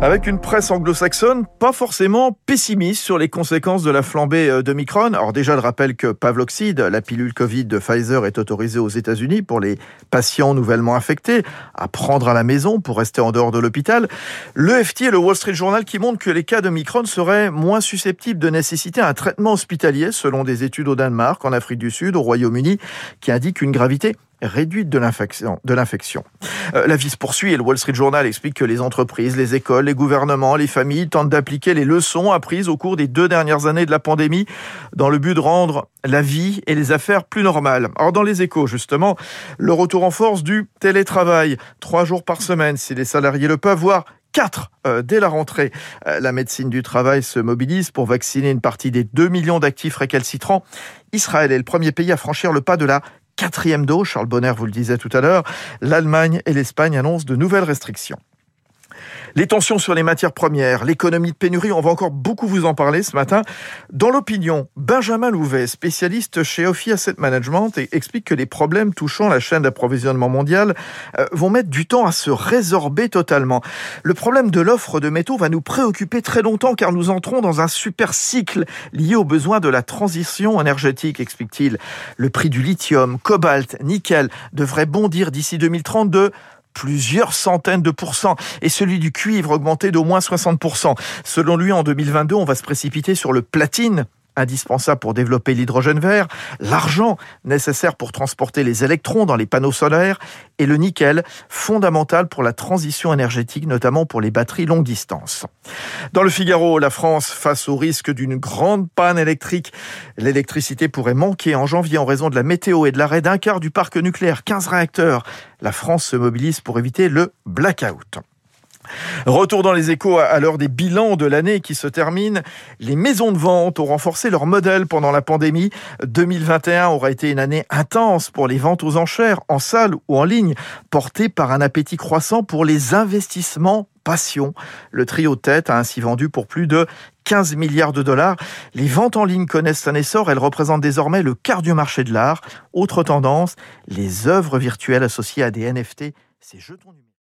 Avec une presse anglo-saxonne pas forcément pessimiste sur les conséquences de la flambée euh, de Micron. Alors déjà, le rappel que Pavloxide, la pilule Covid de Pfizer, est autorisée aux États-Unis pour les patients nouvellement infectés à prendre à la maison pour rester en dehors de l'hôpital. Le FT et le Wall Street Journal qui montrent que les cas de Micron seraient moins susceptibles de nécessiter un traitement hospitalier selon des études au Danemark, en Afrique du Sud, au Royaume-Uni, qui indiquent une gravité réduite de l'infection. Euh, la vie se poursuit et le Wall Street Journal explique que les entreprises, les écoles, les gouvernements, les familles tentent d'appliquer les leçons apprises au cours des deux dernières années de la pandémie dans le but de rendre la vie et les affaires plus normales. Alors dans les échos, justement, le retour en force du télétravail, trois jours par semaine si les salariés le peuvent, voire 4 euh, dès la rentrée. Euh, la médecine du travail se mobilise pour vacciner une partie des 2 millions d'actifs récalcitrants. Israël est le premier pays à franchir le pas de la quatrième dose. Charles Bonner vous le disait tout à l'heure. L'Allemagne et l'Espagne annoncent de nouvelles restrictions. Les tensions sur les matières premières, l'économie de pénurie, on va encore beaucoup vous en parler ce matin. Dans l'opinion, Benjamin Louvet, spécialiste chez Ophi Asset Management, explique que les problèmes touchant la chaîne d'approvisionnement mondiale euh, vont mettre du temps à se résorber totalement. Le problème de l'offre de métaux va nous préoccuper très longtemps car nous entrons dans un super cycle lié aux besoins de la transition énergétique, explique-t-il. Le prix du lithium, cobalt, nickel devrait bondir d'ici 2032 plusieurs centaines de pourcents et celui du cuivre augmenté d'au moins 60%. Selon lui, en 2022, on va se précipiter sur le platine indispensable pour développer l'hydrogène vert, l'argent nécessaire pour transporter les électrons dans les panneaux solaires et le nickel fondamental pour la transition énergétique, notamment pour les batteries longue distance. Dans le Figaro, la France face au risque d'une grande panne électrique. L'électricité pourrait manquer en janvier en raison de la météo et de l'arrêt d'un quart du parc nucléaire, 15 réacteurs. La France se mobilise pour éviter le blackout. Retour dans les échos à l'heure des bilans de l'année qui se termine. Les maisons de vente ont renforcé leur modèle pendant la pandémie. 2021 aura été une année intense pour les ventes aux enchères, en salle ou en ligne, portée par un appétit croissant pour les investissements passion. Le trio tête a ainsi vendu pour plus de 15 milliards de dollars. Les ventes en ligne connaissent un essor. Elles représentent désormais le quart du marché de l'art. Autre tendance, les œuvres virtuelles associées à des NFT, ces jetons numériques.